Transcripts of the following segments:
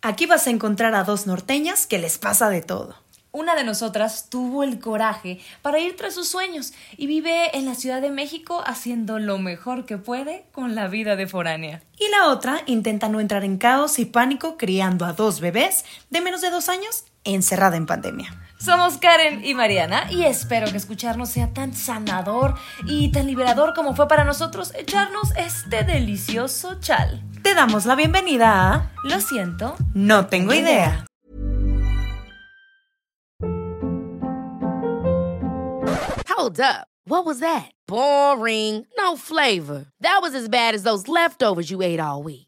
Aquí vas a encontrar a dos norteñas que les pasa de todo. Una de nosotras tuvo el coraje para ir tras sus sueños y vive en la Ciudad de México haciendo lo mejor que puede con la vida de foránea. Y la otra intenta no entrar en caos y pánico criando a dos bebés de menos de dos años encerrada en pandemia. Somos Karen y Mariana y espero que escucharnos sea tan sanador y tan liberador como fue para nosotros echarnos este delicioso chal. Te damos la bienvenida a Lo siento, No tengo idea. Hold up. What was that? Boring. No flavor. That was as bad as those leftovers you ate all week.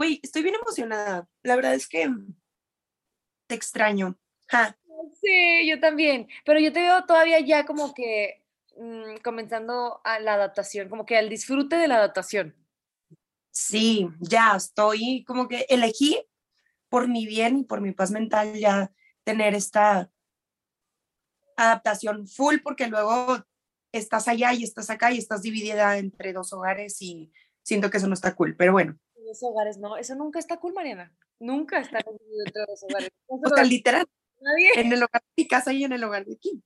Güey, estoy bien emocionada. La verdad es que te extraño. Ja. Sí, yo también, pero yo te veo todavía ya como que mm, comenzando a la adaptación, como que al disfrute de la adaptación. Sí, ya estoy como que elegí por mi bien y por mi paz mental ya tener esta adaptación full porque luego estás allá y estás acá y estás dividida entre dos hogares y siento que eso no está cool, pero bueno. Dos hogares, no, eso nunca está cool, Mariana. Nunca está dividido entre dos hogares. O sea, literal, Nadie. en el hogar de mi casa y en el hogar de aquí.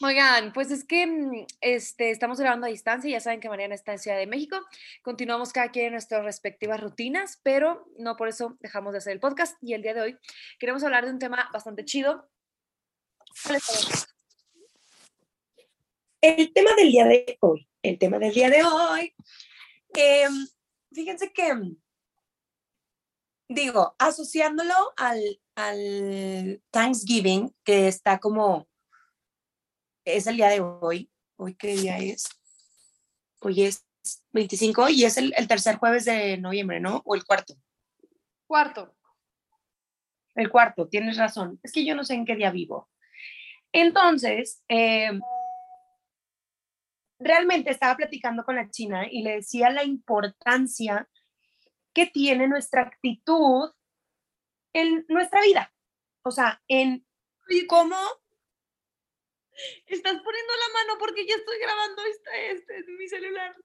Oigan, pues es que mm, este, estamos grabando a distancia, ya saben que Mariana está en Ciudad de México, continuamos cada quien en nuestras respectivas rutinas, pero no por eso dejamos de hacer el podcast y el día de hoy queremos hablar de un tema bastante chido. ¿Cuál es el tema? El tema del día de hoy, el tema del día de hoy, em, fíjense que, digo, asociándolo al, al Thanksgiving, que está como, es el día de hoy, hoy qué día es, hoy es 25 y es el, el tercer jueves de noviembre, ¿no? O el cuarto. Cuarto. El cuarto, tienes razón. Es que yo no sé en qué día vivo. Entonces, eh, realmente estaba platicando con la china y le decía la importancia que tiene nuestra actitud en nuestra vida. O sea, en cómo Estás poniendo la mano porque ya estoy grabando este, este en mi celular.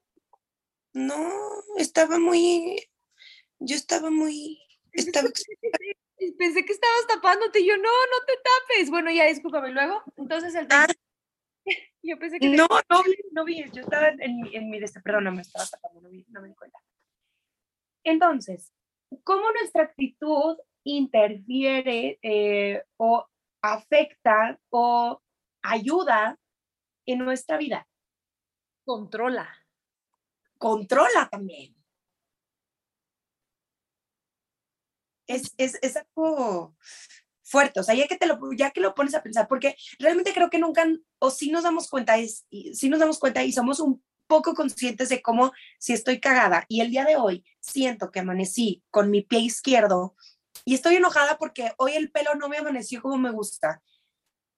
no estaba muy, yo estaba muy, estaba, Pensé que estabas tapándote y yo, no, no te tapes. Bueno, ya discúlpame. Luego, entonces el Ah. Yo pensé que te- no, no vi, no vi, yo estaba en mi, en mi, este, perdóname, estaba tapando, no vi, no me di cuenta. Entonces, ¿cómo nuestra actitud interfiere eh, o afecta o ayuda en nuestra vida? controla. Controla también. Es, es, es algo fuerte, o sea, ya que, te lo, ya que lo pones a pensar, porque realmente creo que nunca, o sí nos damos cuenta, es, sí nos damos cuenta y somos un poco conscientes de cómo si estoy cagada y el día de hoy siento que amanecí con mi pie izquierdo y estoy enojada porque hoy el pelo no me amaneció como me gusta.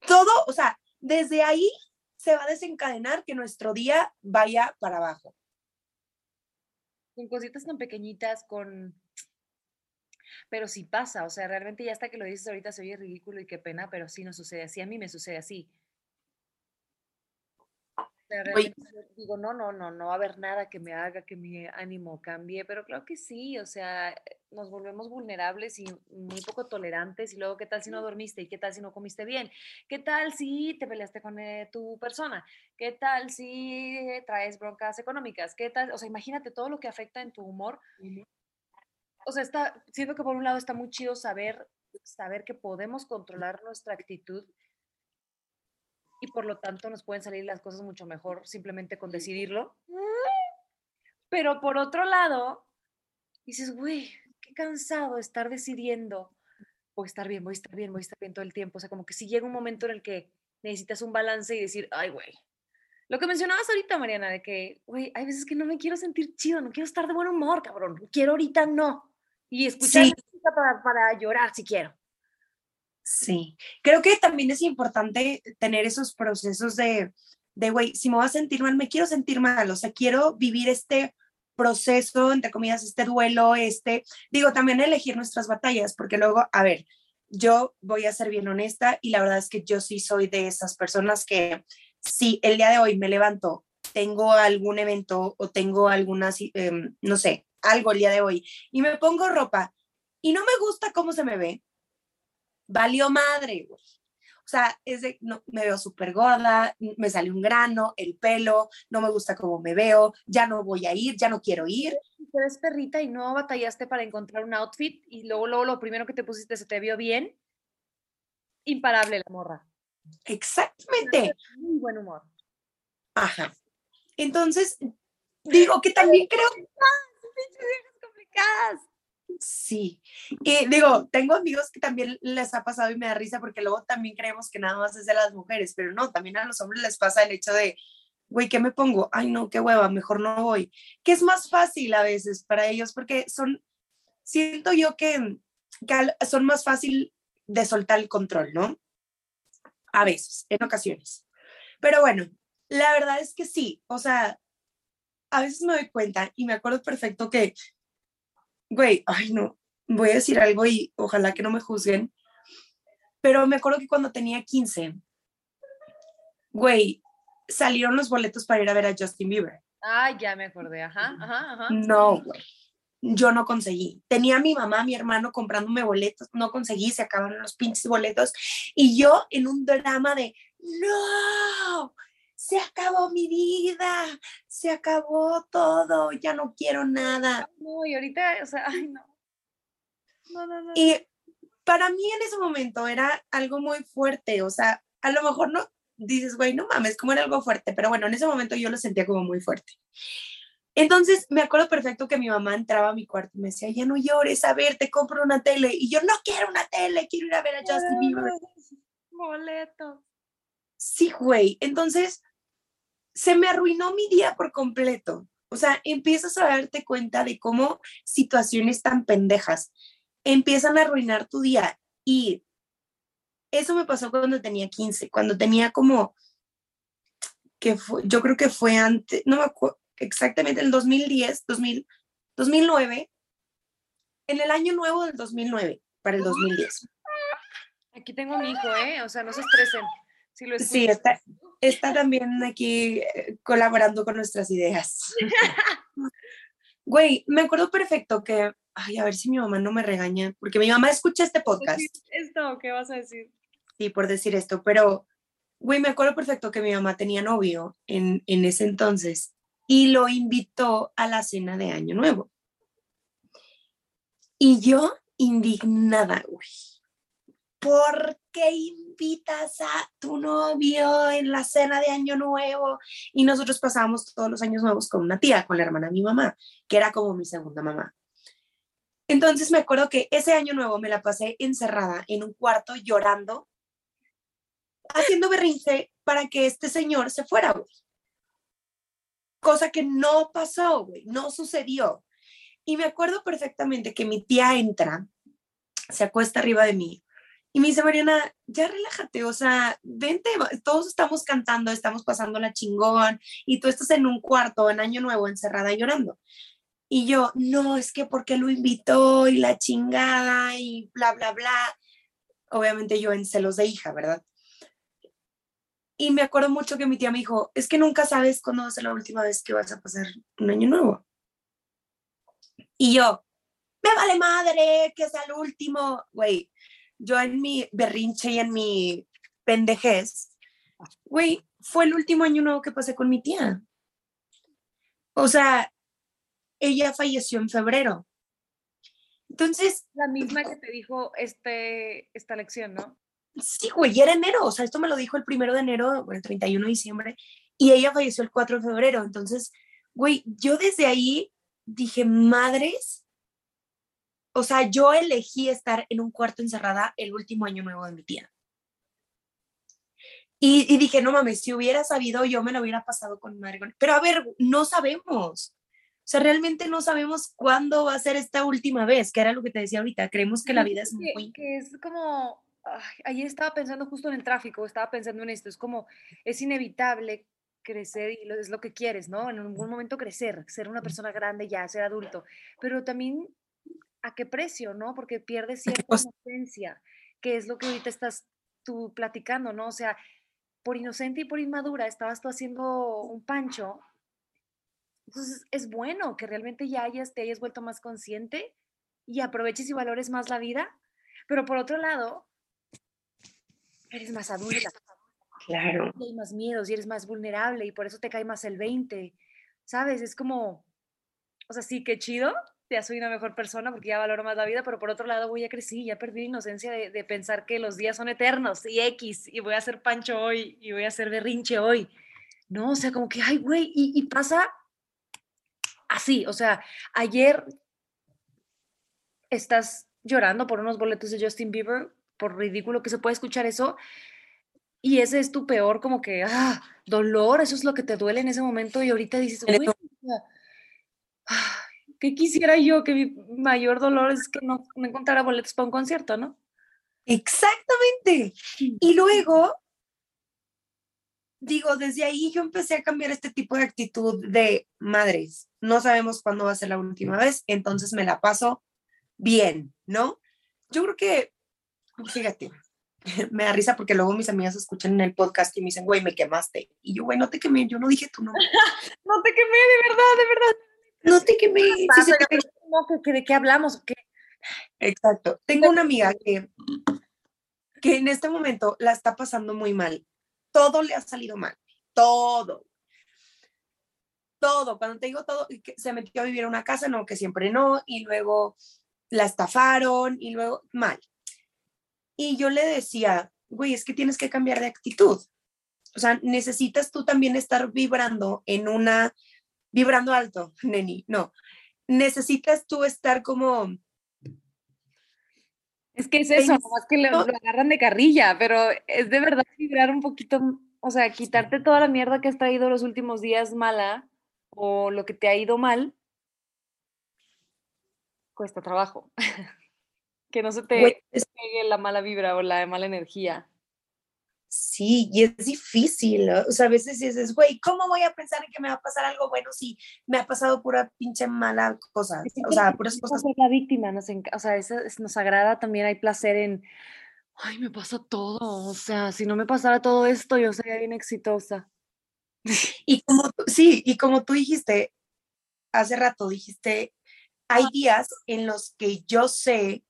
Todo, o sea, desde ahí se va a desencadenar que nuestro día vaya para abajo. Con cositas tan pequeñitas, con... Pero sí pasa, o sea, realmente ya hasta que lo dices ahorita se oye ridículo y qué pena, pero sí nos sucede así, a mí me sucede así. O sea, digo, no, no, no, no va a haber nada que me haga que mi ánimo cambie, pero claro que sí, o sea, eh, nos volvemos vulnerables y muy poco tolerantes y luego, ¿qué tal si no dormiste? ¿Y qué tal si no comiste bien? ¿Qué tal si te peleaste con eh, tu persona? ¿Qué tal si eh, traes broncas económicas? ¿Qué tal? O sea, imagínate todo lo que afecta en tu humor. O sea, está, siento que por un lado está muy chido saber, saber que podemos controlar nuestra actitud y por lo tanto nos pueden salir las cosas mucho mejor simplemente con decidirlo. Pero por otro lado, dices, güey, qué cansado estar decidiendo, voy a estar bien, voy a estar bien, voy a estar bien todo el tiempo. O sea, como que si llega un momento en el que necesitas un balance y decir, ay, güey. Lo que mencionabas ahorita, Mariana, de que, güey, hay veces que no me quiero sentir chido, no quiero estar de buen humor, cabrón. Quiero ahorita no. Y escuchar Sí. música para, para llorar si quiero. Sí, creo que también es importante tener esos procesos de, de, güey, si me voy a sentir mal, me quiero sentir mal, o sea, quiero vivir este proceso, entre comillas, este duelo, este, digo, también elegir nuestras batallas, porque luego, a ver, yo voy a ser bien honesta y la verdad es que yo sí soy de esas personas que si el día de hoy me levanto, tengo algún evento o tengo alguna, em, no sé, algo el día de hoy y me pongo ropa y no me gusta cómo se me ve, valió madre, güey. O sea, es de, no, me veo súper gorda, me sale un grano, el pelo, no me gusta cómo me veo, ya no voy a ir, ya no quiero ir. Tú eres perrita y no batallaste para encontrar un outfit y luego, luego lo primero que te pusiste se te vio bien. Imparable la morra. Exactamente. Muy buen humor. Ajá. Entonces, digo que también creo... ¡Ah! complicadas! Sí, y digo, tengo amigos que también les ha pasado y me da risa porque luego también creemos que nada más es de las mujeres, pero no, también a los hombres les pasa el hecho de, güey, ¿qué me pongo? Ay, no, qué hueva, mejor no voy. Que es más fácil a veces para ellos porque son, siento yo que son más fácil de soltar el control, ¿no? A veces, en ocasiones. Pero bueno, la verdad es que sí, o sea, a veces me doy cuenta y me acuerdo perfecto que güey, ay no, voy a decir algo y ojalá que no me juzguen, pero me acuerdo que cuando tenía 15, güey, salieron los boletos para ir a ver a Justin Bieber. Ah, ya me acordé, ajá, ajá, ajá. No, güey. Yo no conseguí. Tenía a mi mamá, mi hermano comprándome boletos, no conseguí, se acabaron los pinches boletos. Y yo en un drama de, no, se acabó mi vida, se acabó todo, ya no quiero nada. No, y ahorita, o sea, ay, no. No, no, no. Y para mí en ese momento era algo muy fuerte, o sea, a lo mejor no dices, güey, no mames, como era algo fuerte, pero bueno, en ese momento yo lo sentía como muy fuerte. Entonces me acuerdo perfecto que mi mamá entraba a mi cuarto y me decía, ya no llores, a ver, te compro una tele. Y yo no quiero una tele, quiero ir a ver a Justin Bieber. Boleto. Sí, güey. Entonces, se me arruinó mi día por completo. O sea, empiezas a darte cuenta de cómo situaciones tan pendejas empiezan a arruinar tu día. Y eso me pasó cuando tenía 15, cuando tenía como, que fue, yo creo que fue antes, no me acuerdo exactamente, en el 2010, 2000, 2009, en el año nuevo del 2009, para el 2010. Aquí tengo mi hijo, ¿eh? O sea, no se estresen. Sí, está, está también aquí eh, colaborando con nuestras ideas. Güey, me acuerdo perfecto que, ay, a ver si mi mamá no me regaña, porque mi mamá escucha este podcast. ¿Esto qué vas a decir? Sí, por decir esto, pero, güey, me acuerdo perfecto que mi mamá tenía novio en, en ese entonces y lo invitó a la cena de Año Nuevo. Y yo, indignada, güey. ¿Por qué invitas a tu novio en la cena de Año Nuevo? Y nosotros pasábamos todos los años nuevos con una tía, con la hermana de mi mamá, que era como mi segunda mamá. Entonces me acuerdo que ese año nuevo me la pasé encerrada en un cuarto llorando, haciendo berrinche para que este señor se fuera, güey. Cosa que no pasó, güey, no sucedió. Y me acuerdo perfectamente que mi tía entra, se acuesta arriba de mí y me dice, Mariana, ya relájate, o sea, vente, todos estamos cantando, estamos pasando la chingón y tú estás en un cuarto en Año Nuevo encerrada llorando. Y yo, no, es que porque lo invitó y la chingada y bla, bla, bla. Obviamente yo en celos de hija, ¿verdad? Y me acuerdo mucho que mi tía me dijo, es que nunca sabes cuándo va a ser la última vez que vas a pasar un año nuevo. Y yo, me vale madre que sea el último, güey yo en mi berrinche y en mi pendejez, güey, fue el último año nuevo que pasé con mi tía. O sea, ella falleció en febrero. Entonces. La misma que te dijo este, esta lección, ¿no? Sí, güey, era enero. O sea, esto me lo dijo el primero de enero, el 31 de diciembre, y ella falleció el 4 de febrero. Entonces, güey, yo desde ahí dije, madres, o sea, yo elegí estar en un cuarto encerrada el último año nuevo de mi tía. Y, dije, no mames, si hubiera sabido, yo me lo hubiera pasado con madre. Pero a ver, no sabemos. O sea, realmente no sabemos cuándo va a ser esta última vez, que era lo que te decía ahorita. Creemos que la vida es que, muy... que es como, ay, ayer estaba pensando justo en el tráfico, estaba pensando en esto, es como, es inevitable crecer y es lo que quieres, ¿no? En algún momento crecer, ser una persona grande ya, ser adulto, pero también a qué precio, ¿no? Porque pierdes cierta inocencia, que es lo que ahorita estás tú platicando, ¿no? O sea, por inocente y por inmadura estabas tú haciendo un pancho, entonces es bueno que realmente ya hayas, te hayas vuelto más consciente y aproveches y valores más la vida, pero por otro lado, eres más adulta Claro. y hay más miedos y eres más vulnerable y por eso te cae más el 20, ¿sabes? Es como, o sea, sí, qué chido, ya soy una mejor persona porque ya valoro más la vida, pero por otro lado, voy ya crecí, ya perdí la inocencia de, de pensar que los días son eternos y X, y voy a hacer pancho hoy y voy a hacer berrinche hoy. No, o sea, como que, ay, güey, y, y pasa así, o sea, ayer estás llorando por unos boletos de Justin Bieber, por ridículo que se puede escuchar eso, y ese es tu peor, como que, ah, dolor, eso es lo que te duele en ese momento, y ahorita dices, güey, ah, ¿qué quisiera yo? Que mi mayor dolor es que no, no encontrara boletos para un concierto, ¿no? Exactamente. Y luego, digo, desde ahí yo empecé a cambiar este tipo de actitud de madres. No sabemos cuándo va a ser la última vez, entonces me la paso bien, ¿no? Yo creo que, fíjate, me da risa porque luego mis amigas escuchan en el podcast y me dicen, güey, me quemaste. Y yo, güey, no te quemé, yo no dije tu nombre. No te quemé, de verdad, de verdad. No te quemé. sí se te ¿De qué hablamos? qué? Exacto. Tengo una amiga que, que en este momento la está pasando muy mal. Todo le ha salido mal. Todo. Todo. Cuando te digo todo, se metió a vivir a una casa, no, que siempre no, y luego la estafaron, y luego mal. Y yo le decía, güey, es que tienes que cambiar de actitud. O sea, necesitas tú también estar vibrando en una, vibrando alto, neni, no. Necesitas tú estar como, Es que es eso, Pens- nomás que lo, lo agarran de carrilla, pero es de verdad vibrar un poquito, o sea, quitarte toda la mierda que has traído los últimos días mala o lo que te ha ido mal, cuesta trabajo. que no se te es pegue la mala vibra o la mala energía. Sí, y es difícil, ¿no? o sea, a veces dices, güey, ¿cómo voy a pensar en que me va a pasar algo bueno si me ha pasado pura pinche mala cosa? O sea, puras cosas. la víctima, nos, o sea, eso es- nos agrada también, hay placer en, ay, me pasa todo, o sea, si no me pasara todo esto, yo sería bien exitosa. Y como, sí, y como tú dijiste hace rato, dijiste, hay días en los que yo sé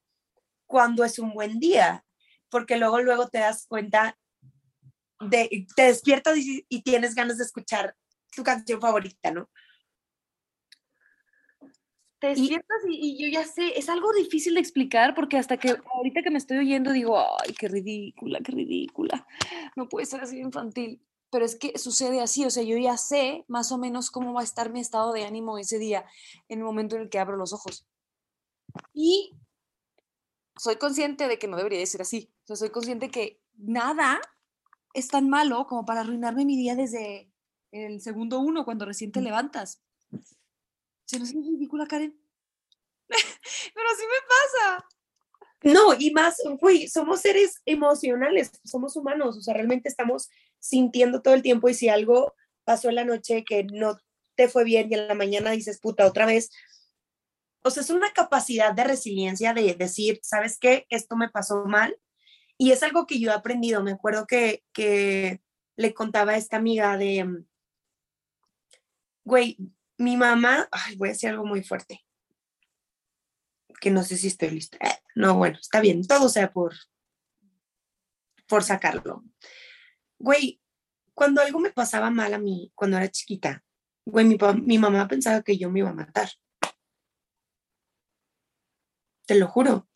cuándo es un buen día, porque luego, luego te das cuenta de, te despiertas y, y tienes ganas de escuchar tu canción favorita, ¿no? Te despiertas y, y yo ya sé, es algo difícil de explicar porque hasta que ahorita que me estoy oyendo digo, ay, qué ridícula, qué ridícula, no puede ser así infantil. Pero es que sucede así, o sea, yo ya sé más o menos cómo va a estar mi estado de ánimo ese día, en el momento en el que abro los ojos. Y soy consciente de que no debería de ser así. O sea, soy consciente que nada es tan malo como para arruinarme mi día desde el segundo uno, cuando recién te levantas. ¿Se nos hace ridícula, Karen? Pero así me pasa. No, y más, güey, somos seres emocionales, somos humanos, o sea, realmente estamos sintiendo todo el tiempo y si algo pasó en la noche que no te fue bien y en la mañana dices, puta, otra vez, o sea, es una capacidad de resiliencia de decir, ¿sabes qué? Esto me pasó mal y es algo que yo he aprendido. Me acuerdo que, que le contaba a esta amiga de, mm, güey, mi mamá, ay, voy a decir algo muy fuerte que no sé si estoy lista. Eh, No, bueno, está bien, todo sea por, por sacarlo. Güey, cuando algo me pasaba mal a mí, cuando era chiquita, güey, mi, mi mamá pensaba que yo me iba a matar. Te lo juro.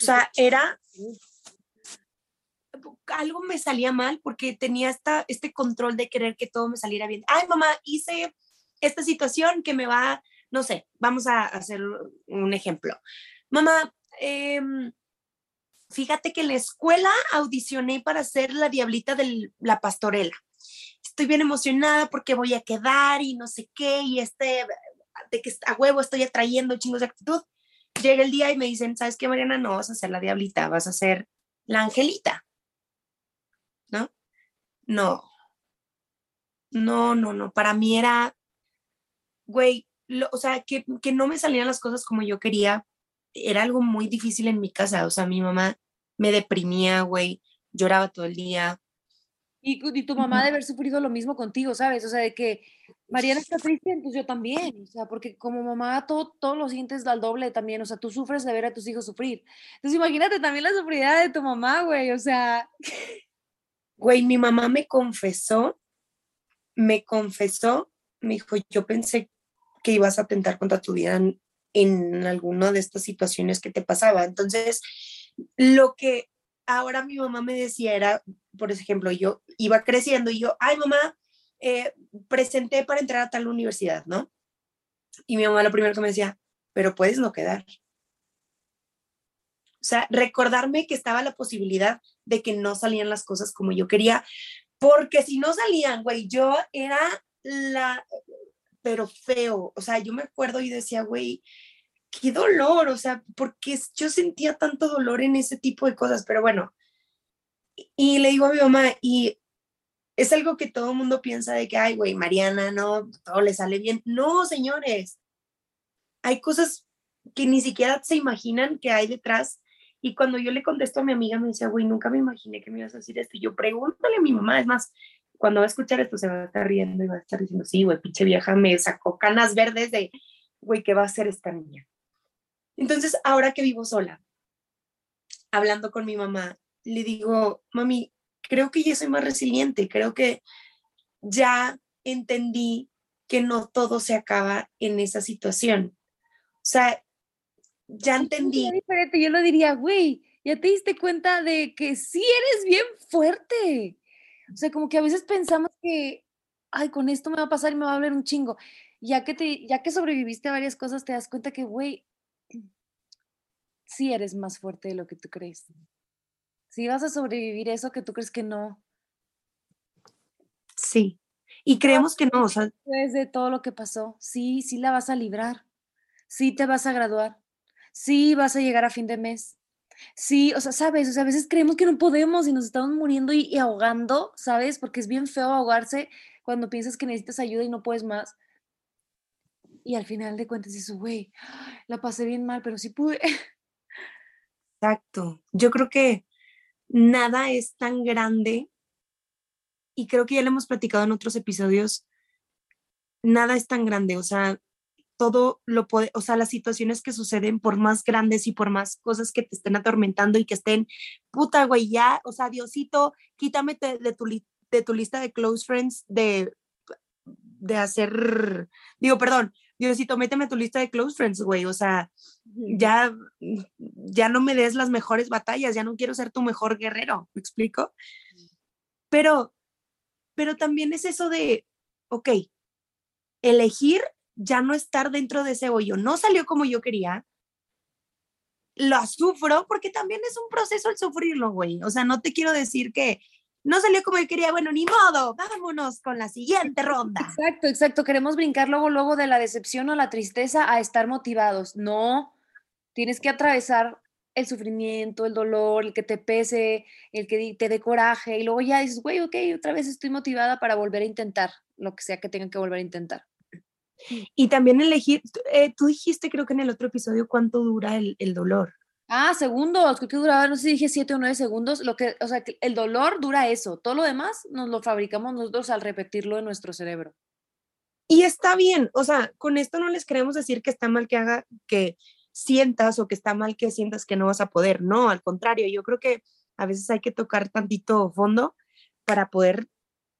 O sea, era algo me salía mal porque tenía esta, este control de querer que todo me saliera bien. Ay, mamá, hice esta situación que me va, no sé, vamos a hacer un ejemplo. Mamá, em, fíjate que en la escuela audicioné para ser la diablita de la pastorela. Estoy bien emocionada porque voy a quedar y no sé qué, y este, de que a huevo estoy atrayendo chingos de actitud. Llega el día y me dicen, ¿sabes qué, Mariana? No vas a ser la diablita, vas a ser la angelita. ¿No? No. No, no. Para mí era, güey, o sea, que, que no me salían las cosas como yo quería. Era algo muy difícil en mi casa. O sea, mi mamá me deprimía, güey, lloraba todo el día. Y, y, tu mamá de haber sufrido lo mismo contigo, ¿sabes? O sea, de que Mariana está triste, entonces yo también. O sea, porque como mamá todo, todo lo sientes al doble también. O sea, tú sufres de ver a tus hijos sufrir. Entonces imagínate también la sufridad de tu mamá, güey. O sea. Güey, mi mamá me confesó, me confesó, me dijo, yo pensé que ibas a atentar contra tu vida en, alguna de estas situaciones que te pasaba. Entonces, lo que ahora mi mamá me decía era, por ejemplo, yo iba creciendo y yo, ay mamá, eh, presenté para entrar a tal universidad, ¿no? Y mi mamá lo primero que me decía, pero puedes no quedar. O sea, recordarme que estaba la posibilidad de que no salían las cosas como yo quería, porque si no salían, güey, yo era la, pero feo, o sea, yo me acuerdo y decía, güey, qué dolor, o sea, porque yo sentía tanto dolor en ese tipo de cosas, pero bueno, y le digo a mi mamá, y es algo que todo el mundo piensa de que, ay, güey, Mariana, no, todo le sale bien. No, señores, hay cosas que ni siquiera se imaginan que hay detrás. Y cuando yo le contesto a mi amiga, me decía, güey, nunca me imaginé que me ibas a decir esto. Y yo pregúntale a mi mamá, es más, cuando va a escuchar esto se va a estar riendo y va a estar diciendo, sí, güey, pinche vieja, me sacó canas verdes de, güey, ¿qué va a hacer esta niña? Entonces, ahora que vivo sola, hablando con mi mamá, le digo, mami, creo que ya soy más resiliente, creo que ya entendí que no todo se acaba en esa situación. O sea, ya entendí. diferente, yo lo diría, güey, ya te diste cuenta de que sí eres bien fuerte. O sea, como que a veces pensamos que, ay, con esto me va a pasar y me va a hablar un chingo. Ya que, te, ya que sobreviviste a varias cosas, te das cuenta que, güey, sí eres más fuerte de lo que tú crees. Si vas a sobrevivir eso que tú crees que no. Sí. Y creemos que no, o sea. Después de todo lo que pasó, sí, sí la vas a librar. Sí te vas a graduar. Sí vas a llegar a fin de mes. Sí, o sea, sabes, o sea, a veces creemos que no podemos y nos estamos muriendo y, ahogando, ¿sabes? Porque es bien feo ahogarse cuando piensas que necesitas ayuda y no puedes más. Y al final de cuentas dices, güey, la pasé bien mal, pero sí pude. Exacto. Yo creo que nada es tan grande y creo que ya lo hemos platicado en otros episodios, nada es tan grande, o sea, todo lo puede, o sea, las situaciones que suceden, por más grandes y por más cosas que te estén atormentando y que estén, puta, güey, ya, o sea, Diosito, quítame de, tu, de tu lista de close friends de, de hacer, digo, perdón, Diosito, méteme a tu lista de close friends, güey, o sea, ya, ya no me des las mejores batallas, ya no quiero ser tu mejor guerrero, ¿me explico? Pero, pero también es eso de, ok, elegir ya no estar dentro de ese hoyo, no salió como yo quería, lo sufro porque también es un proceso el sufrirlo, güey, o sea, no te quiero decir que no salió como él quería, bueno, ni modo, vámonos con la siguiente ronda. Exacto, exacto, queremos brincar luego, luego de la decepción o la tristeza a estar motivados. No, tienes que atravesar el sufrimiento, el dolor, el que te pese, el que te dé coraje y luego ya dices, güey, ok, otra vez estoy motivada para volver a intentar lo que sea que tenga que volver a intentar. Y también elegir, eh, tú dijiste creo que en el otro episodio cuánto dura el, el dolor. Ah, segundos, creo que duraba, no sé si dije siete o nueve segundos, lo que, o sea, el dolor dura eso, todo lo demás nos lo fabricamos nosotros al repetirlo en nuestro cerebro. Y está bien, o sea, con esto no les queremos decir que está mal que haga, que sientas o que está mal que sientas que no vas a poder, no, al contrario, yo creo que a veces hay que tocar tantito fondo para poder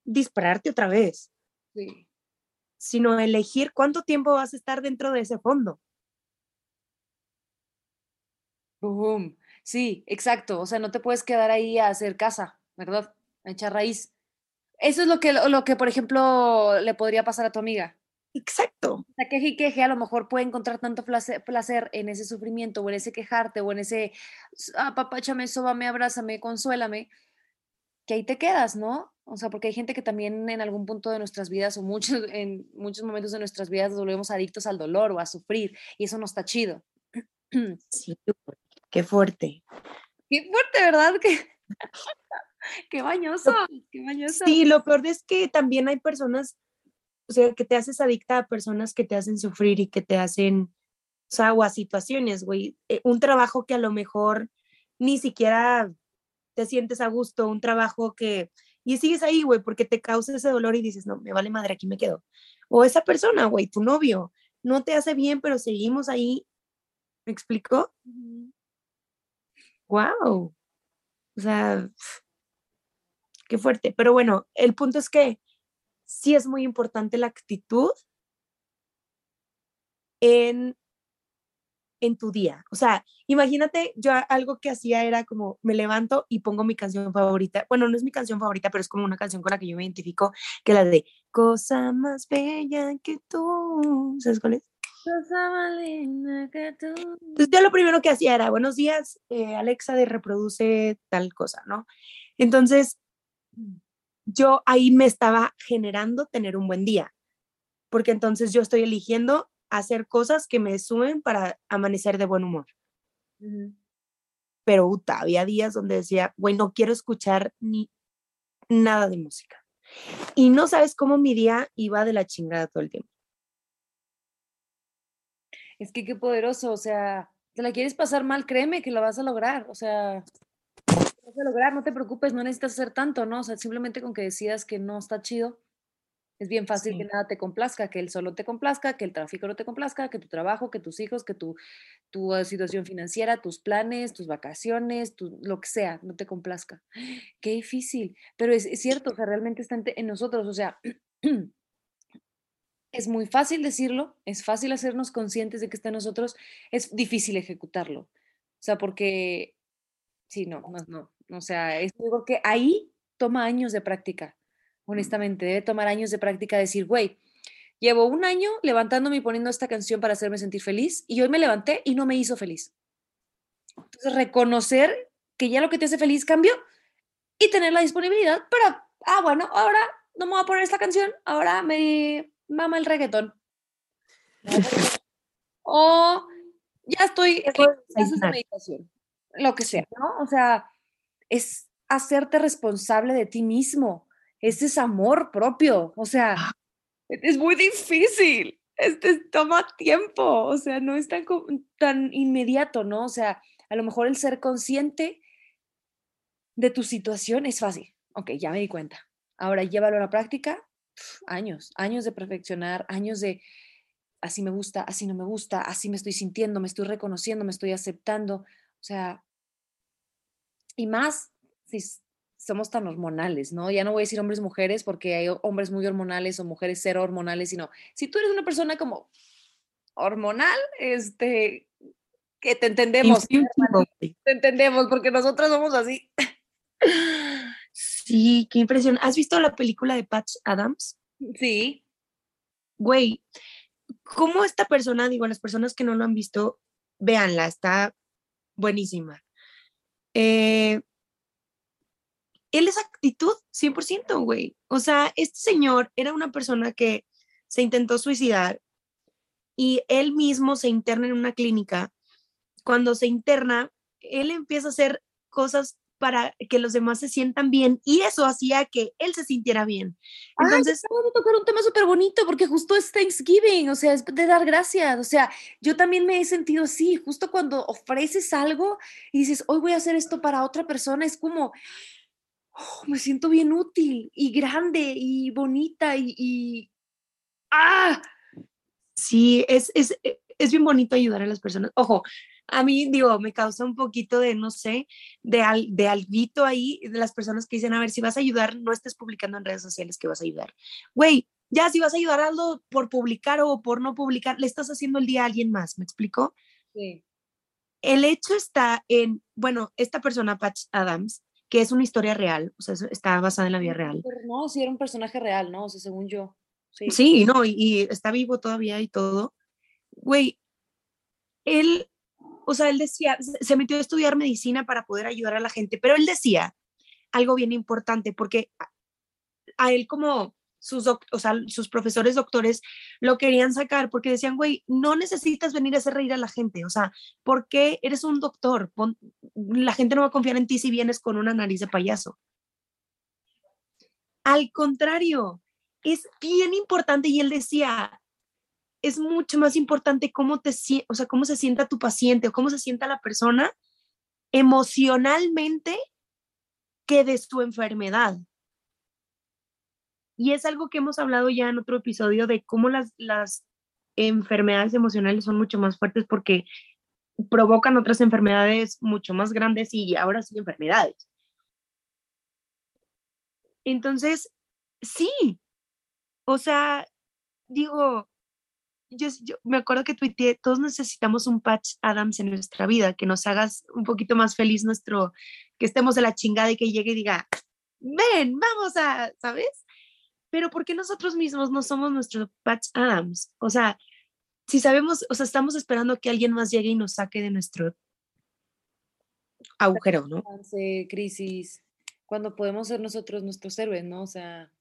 dispararte otra vez. Sí. Sino elegir cuánto tiempo vas a estar dentro de ese fondo. Sí, exacto. O sea, no te puedes quedar ahí a hacer casa, ¿verdad? A echar raíz. Eso es lo que, lo que, por ejemplo, le podría pasar a tu amiga. Exacto. La queje y queje a lo mejor puede encontrar tanto placer, en ese sufrimiento o en ese quejarte o en ese, ah, papá, échame, sóbame, abrázame, consuélame, que ahí te quedas, ¿no? O sea, porque hay gente que también en algún punto de nuestras vidas o muchos, en muchos momentos de nuestras vidas nos volvemos adictos al dolor o a sufrir y eso no está chido. Sí, qué fuerte. Qué fuerte, ¿verdad? Qué, qué bañoso, qué bañoso. Sí, lo peor es que también hay personas, o sea, que te haces adicta a personas que te hacen sufrir y que te hacen, o sea, o a situaciones, güey. Eh, un trabajo que a lo mejor ni siquiera te sientes a gusto, un trabajo que, y sigues ahí, güey, porque te causa ese dolor y dices, no, me vale madre, aquí me quedo. O esa persona, güey, tu novio, no te hace bien, pero seguimos ahí. ¿Me explicó? Wow. O sea, qué fuerte. Pero bueno, el punto es que sí es muy importante la actitud en en tu día. O sea, imagínate, yo algo que hacía era como me levanto y pongo mi canción favorita. Bueno, no es mi canción favorita, pero es como una canción con la que yo me identifico, que es la de Cosa más bella que tú. ¿Sabes cuál es? Cosa más linda que tú. Entonces yo lo primero que hacía era, buenos días, eh, Alexa, de reproduce tal cosa, ¿no? Entonces, yo ahí me estaba generando tener un buen día, porque entonces yo estoy eligiendo hacer cosas que me sumen para amanecer de buen humor. Pero uta, había días donde decía, güey, no quiero escuchar ni nada de música. Y no sabes cómo mi día iba de la chingada todo el tiempo. Es que qué poderoso, o sea, te la quieres pasar mal, créeme que lo vas a lograr, o sea, lo vas a lograr, no te preocupes, no necesitas hacer tanto, ¿no? O sea, simplemente con que decidas que no está chido, es bien fácil que nada te complazca, que el solo te complazca, que el tráfico no te complazca, que tu trabajo, que tus hijos, que tu, tu eh, situación financiera, tus planes, tus vacaciones, lo que sea, no te complazca. Qué difícil, pero es, cierto, o sea, realmente está en, nosotros, o sea, es muy fácil decirlo, es fácil hacernos conscientes de que está en nosotros, es difícil ejecutarlo. O sea, porque, sí, no, no, no, o sea, es algo que ahí toma años de práctica honestamente. Debe tomar años de práctica decir, güey, llevo un año levantándome y poniendo esta canción para hacerme sentir feliz y hoy me levanté y no me hizo feliz. Entonces, reconocer que ya lo que te hace feliz cambió y tener la disponibilidad para, ah, bueno, ahora no me voy a poner esta canción, ahora me mama el reggaetón. o ya estoy en meditación, lo que sea, ¿no? O sea, es hacerte responsable de ti mismo, ese es amor propio, o sea, ah. es muy difícil, este toma tiempo, o sea, no es tan, tan inmediato, ¿no? O sea, a lo mejor el ser consciente de tu situación es fácil. Ok, ya me di cuenta. Ahora llévalo a la práctica, años, años de perfeccionar, años de así me gusta, así no me gusta, así me estoy sintiendo, me estoy reconociendo, me estoy aceptando. O sea, y más si somos tan hormonales, ¿no? Ya no voy a decir hombres, mujeres, porque hay hombres muy hormonales o mujeres cero hormonales, sino si tú eres una persona como hormonal, este, que te entendemos. te entendemos, porque nosotros somos así. Sí, qué impresión. ¿Has visto la película de Patch Adams? Sí. Güey, ¿cómo esta persona, digo, las personas que no lo han visto, véanla, está buenísima. Eh, él es actitud 100%, güey. O sea, este señor era una persona que se intentó suicidar y él mismo se interna en una clínica. Cuando se interna, él empieza a hacer cosas para que los demás se sientan bien y eso hacía que él se sintiera bien. Entonces, vamos a tocar un tema súper bonito porque justo es Thanksgiving, o sea, es de dar gracias, o sea, yo también me he sentido así, justo cuando ofreces algo y dices, hoy voy a hacer esto para otra persona, es como, Oh, me siento bien útil y grande y bonita y, ¡ah! Sí, es, es, e, es bien bonito ayudar a las personas. Ojo, a mí, digo, me causa un poquito de, no sé, de, al, de alguito ahí, de las personas que dicen, a ver, si vas a ayudar, no estés publicando en redes sociales que vas a ayudar. Güey, ya si vas a ayudar algo por publicar o por no publicar, le estás haciendo el día a alguien más, ¿me explico? Sí. El hecho está en, bueno, esta persona, Patch Adams, que es una historia real, o sea, está basada en la vida real. no, sí era un personaje real, ¿no? O sea, según yo. Sí, sí no, y, está vivo todavía y todo. Güey, él, o sea, él decía, se metió a estudiar medicina para poder ayudar a la gente, pero él decía, algo bien importante, porque a, a él como sus, o sea, sus profesores doctores lo querían sacar porque decían, güey, no necesitas venir a hacer reír a la gente, o sea, ¿por qué eres un doctor? La gente no va a confiar en ti si vienes con una nariz de payaso. Al contrario, es bien importante y él decía, es mucho más importante cómo te o sea, cómo se sienta tu paciente o cómo se sienta la persona emocionalmente que de su enfermedad. Y es algo que hemos hablado ya en otro episodio de cómo las, las enfermedades emocionales son mucho más fuertes porque provocan otras enfermedades mucho más grandes y ahora sí enfermedades. Entonces, sí, o sea, digo, yo, me acuerdo que tuiteé, todos necesitamos un patch Adams en nuestra vida, que nos hagas un poquito más feliz nuestro, que estemos de la chingada y que llegue y diga, ven, vamos a, ¿sabes? Pero ¿por qué nosotros mismos no somos nuestro patch Adams? O sea, si sabemos, o sea, estamos esperando que alguien más llegue y nos saque de nuestro agujero, ¿no? Crisis, cuando podemos ser nosotros nuestros héroes, ¿no? O sea.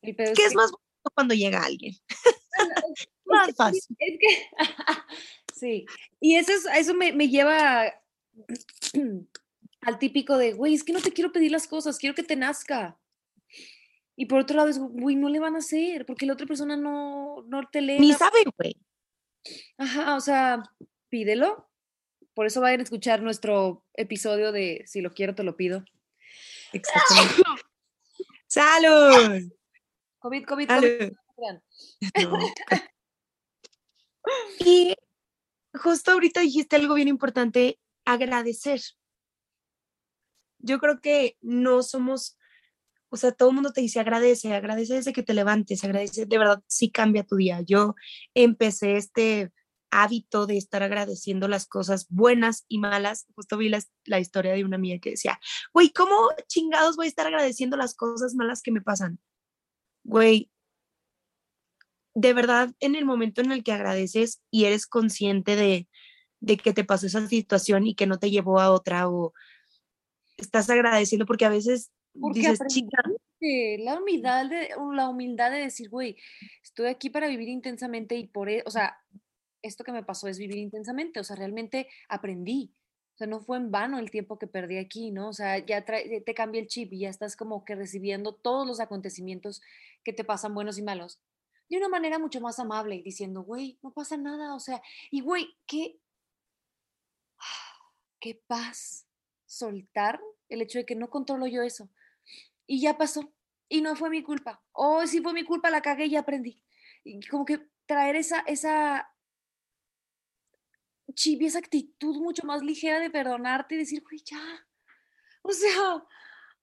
El pedo ¿Qué es que- más bonito cuando llega alguien? es más que fácil. Es que, sí, y eso, es, eso me, me lleva al típico de, güey, es que no te quiero pedir las cosas, quiero que te nazca. Y por otro lado es, güey, no le van a hacer, porque la otra persona no, no te lee. Ni sabe, güey. Ajá, o sea, pídelo. Por eso vayan a escuchar nuestro episodio de Si lo quiero, te lo pido. Exactamente. ¡Salud! COVID, COVID, COVID. Y justo ahorita dijiste algo bien importante, agradecer. Yo creo que no somos, o sea, todo el mundo te dice agradece, agradece desde que te levantes, agradece, de verdad, sí cambia tu día. Yo empecé este hábito de estar agradeciendo las cosas buenas y malas. Justo vi la, la historia de una amiga que decía, güey, ¿cómo chingados voy a estar agradeciendo las cosas malas que me pasan? Güey, de verdad, en el momento en el que agradeces y eres consciente de, de que te pasó esa situación y que no te llevó a otra o estás agradeciendo porque a veces Porque dices, chica, la humildad de, la humildad de decir, güey, estoy aquí para vivir intensamente y por eso, o sea, esto que me pasó es vivir intensamente, o sea, realmente aprendí. O sea, no fue en vano el tiempo que perdí aquí, ¿no? O sea, ya te cambia el chip y ya estás como que recibiendo todos los acontecimientos que te pasan buenos y malos de una manera mucho más amable y diciendo, güey, no pasa nada, o sea, y güey, qué, qué paz soltar el hecho de que no controlo yo eso y ya pasó. Y no fue mi culpa. O si fue mi culpa, la cagué y ya aprendí. Y como que traer esa, esa chibi, esa actitud mucho más ligera de perdonarte y decir, güey, ya. O sea,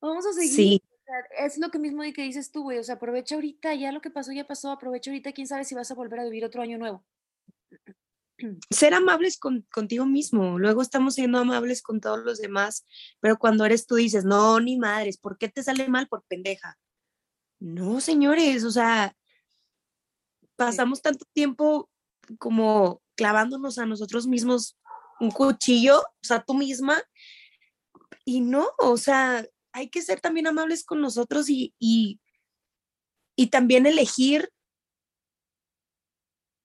vamos a seguir. sí, O sea, Es lo que mismo de que dices tú, güey. O sea, aprovecha ahorita, ya lo que pasó, ya pasó. Aprovecha ahorita, quién sabe si vas a volver a vivir otro año nuevo. Ser amables con, contigo mismo. Luego estamos siendo amables con todos los demás, pero cuando eres tú dices, no, ni madres, ¿por qué te sale mal por pendeja? No, señores, o sea, pasamos tanto tiempo como clavándonos a nosotros mismos un cuchillo, o sea, tú misma, y no, o sea, hay que ser también amables con nosotros y, y, y también elegir,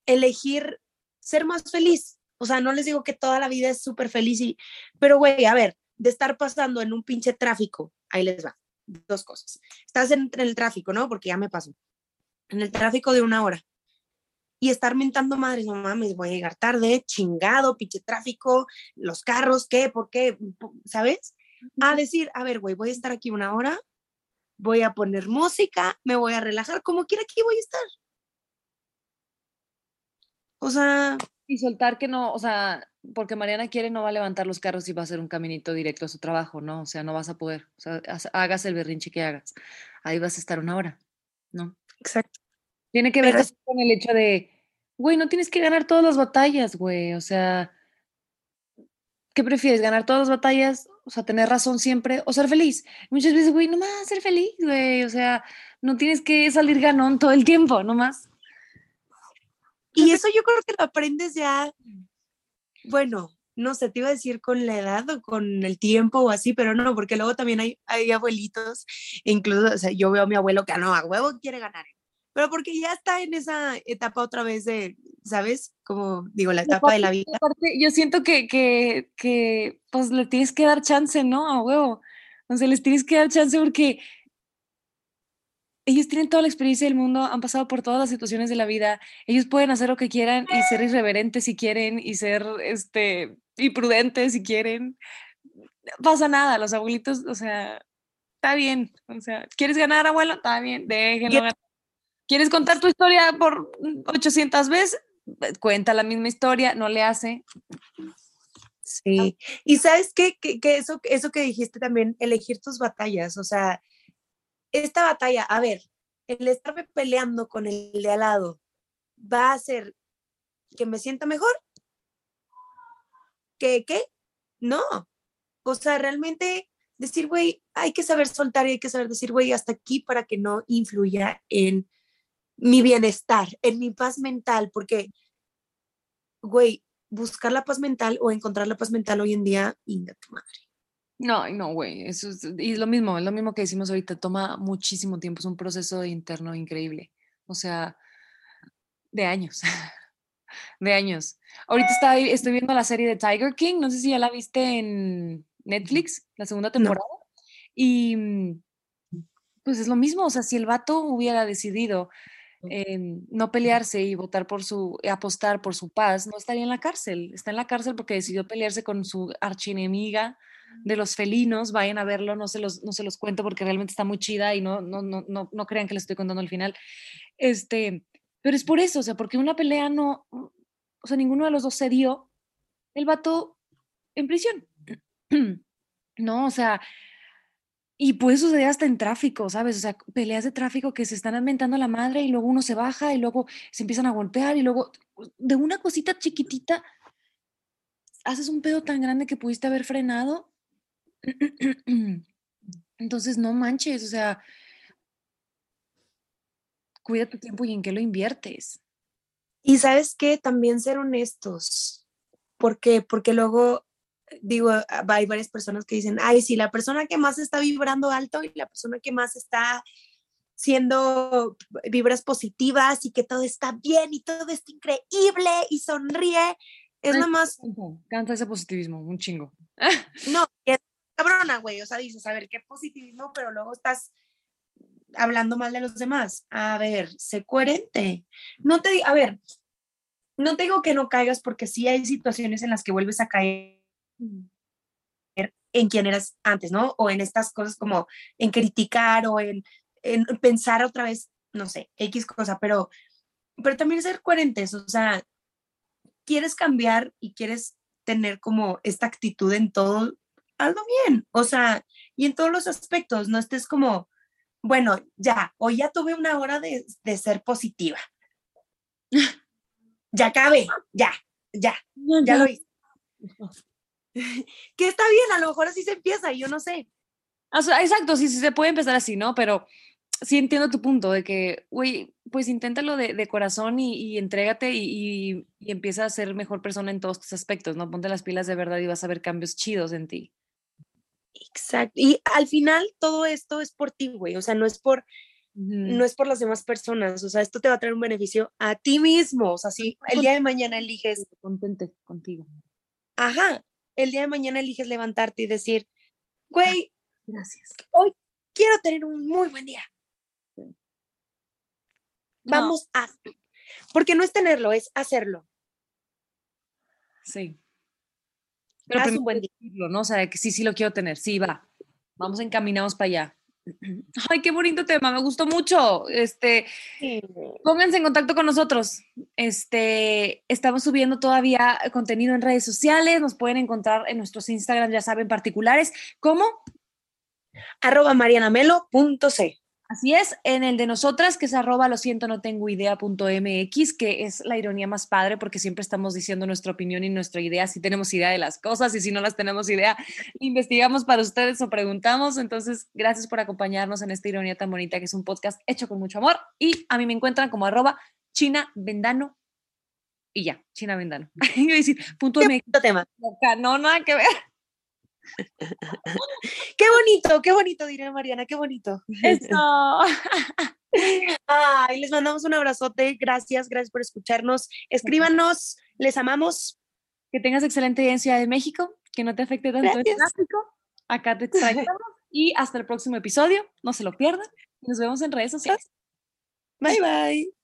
elegir ser más feliz. O sea, no les digo que toda la vida es súper feliz, y, pero güey, a ver, de estar pasando en un pinche tráfico, ahí les va, dos cosas. Estás en, en el tráfico, ¿no? Porque ya me pasó. En el tráfico de una hora. Y estar mentando madres, no mames, voy a llegar tarde, chingado, pinche tráfico, los carros, ¿qué? ¿Por qué? ¿Sabes? A decir, a ver, güey, voy a estar aquí una hora, voy a poner música, me voy a relajar, como quiera aquí voy a estar. O sea, Y soltar que no, o sea, porque Mariana quiere, no va a levantar los carros y va a hacer un caminito directo a su trabajo, ¿no? O sea, no vas a poder. O sea, hagas el berrinche que hagas. Ahí vas a estar una hora, ¿no? exacto. Tiene que ver es- con el hecho de, güey, no tienes que ganar todas las batallas, güey. O sea, ¿qué prefieres? ¿Ganar todas las batallas? O sea, tener razón siempre o ser feliz. Muchas veces, güey, nomás ser feliz, güey. O sea, no tienes que salir ganón todo el tiempo, nomás. Y eso yo creo que lo aprendes ya, bueno, no sé, te iba a decir con la edad o con el tiempo o así, pero no, porque luego también hay, hay abuelitos, incluso, o sea, yo veo a mi abuelo que no, a huevo quiere ganar, pero porque ya está en esa etapa otra vez de, ¿sabes? Como digo, la etapa de la vida. yo siento que, que, que, pues le tienes que dar chance, ¿no? A huevo. O sea, les tienes que dar chance porque ellos tienen toda la experiencia del mundo, han pasado por todas las situaciones de la vida, ellos pueden hacer lo que quieran y ser irreverentes si quieren y ser, este, imprudentes si quieren. No pasa nada, los abuelitos, o sea, está bien, o sea, ¿quieres ganar, abuelo? Está bien, déjenlo ganar. ¿Quieres contar tu historia por 800 veces? Cuenta la misma historia, no le hace. Sí, y sabes qué, que, que eso, eso que dijiste también, elegir tus batallas, o sea, esta batalla, a ver, el estarme peleando con el de al lado va a hacer que me sienta mejor. ¿Qué? ¿Qué? No. O sea, realmente decir, güey, hay que saber soltar y hay que saber decir, güey, hasta aquí para que no influya en mi bienestar, en mi paz mental, porque, güey, buscar la paz mental o encontrar la paz mental hoy en día, inga tu madre. No, no, güey, eso es, y es lo mismo, es lo mismo que decimos ahorita, toma muchísimo tiempo, es un proceso interno increíble, o sea, de años, de años. Ahorita está, estoy viendo la serie de Tiger King, no sé si ya la viste en Netflix, la segunda temporada, y mm, pues es lo mismo, o sea, si el vato hubiera decidido em, no pelearse y votar por su, apostar por su paz, no estaría en la cárcel, está en la cárcel porque decidió pelearse con su archienemiga de los felinos, vayan a verlo, no se los, no se los cuento porque realmente está muy chida y no, no, no, no, no crean que les estoy contando al final. Este, pero es por eso, o sea, porque una pelea no, o sea, ninguno de los dos se dio, el vato en prisión. no, o sea, y puede suceder hasta en tráfico, ¿sabes? O sea, peleas de tráfico que se están aumentando la madre y luego uno se baja y luego se empiezan a golpear y luego de una cosita chiquitita haces un pedo tan grande que pudiste haber frenado entonces, no manches, o sea, cuida tu tiempo y en qué lo inviertes. Y sabes qué, también ser honestos. ¿Por qué? Porque luego, digo, hay varias personas que dicen, ay, sí, la persona que más está vibrando alto y la persona que más está siendo vibras positivas y que todo está bien y todo está increíble y sonríe, es nada más... Canta ese positivismo, un chingo. No, es cabrona, güey. O sea, dices, a ver, qué positivismo, pero luego estás hablando mal de los demás. A ver, sé coherente. No te, a ver, no te digo que no caigas porque sí hay situaciones en las que vuelves a caer en quien eras antes, ¿no? O en estas cosas como en criticar o en, en pensar otra vez, no sé, X cosa, pero, pero también ser coherentes, o sea, quieres cambiar y quieres tener como esta actitud en todo, hazlo bien, o sea, y en todos los aspectos, no estés como, bueno, ya, hoy ya tuve una hora de, ser positiva. ya acabé, ya, ya, ya, lo hice. que está bien, a lo mejor así se empieza, yo no sé. exacto, sí, sí se puede empezar así, ¿no? Pero sí entiendo tu punto de que, güey, pues inténtalo de, de corazón y, y entrégate y, y, y, empieza a ser mejor persona en todos tus aspectos, ¿no? Ponte las pilas de verdad y vas a ver cambios chidos en ti. Exacto. Y al final todo esto es por ti, güey. O sea, no es por, no es por las demás personas. O sea, esto te va a traer un beneficio a ti mismo. O sea, si el día de mañana eliges. Contente contigo. Ajá. El día de mañana eliges levantarte y decir, güey, gracias. Hoy quiero tener un muy buen día. Vamos a. Porque no es tenerlo, es hacerlo. Sí. Pero Haz un buen día. ¿no? O sea, que sí, sí lo quiero tener. Sí, va. Vamos encaminados para allá. Ay, qué bonito tema, me gustó mucho. Este, pónganse en contacto con nosotros. Este, estamos subiendo todavía contenido en redes sociales, nos pueden encontrar en nuestros Instagram, ya saben, particulares, como arroba marianamelo.c. Así es, en el de nosotras, que es arroba lo siento, no tengo idea punto MX, que es la ironía más padre porque siempre estamos diciendo nuestra opinión y nuestra idea, si tenemos idea de las cosas y si no las tenemos idea, investigamos para ustedes o preguntamos. Entonces, gracias por acompañarnos en esta ironía tan bonita que es un podcast hecho con mucho amor y a mí me encuentran como arroba China Vendano y ya, China Vendano. Decir, punto Qué MX. tema. No, nada que ver. Qué bonito, qué bonito, diría Mariana, qué bonito. Eso. Ay, les mandamos un abrazote. Gracias, gracias por escucharnos. Escríbanos, les amamos. Que tengas excelente día en Ciudad de México, que no te afecte tanto el Gracias. tráfico. Acá te extrañamos. y hasta el próximo episodio. No se lo pierdan. Nos vemos en redes sociales. Bye, bye.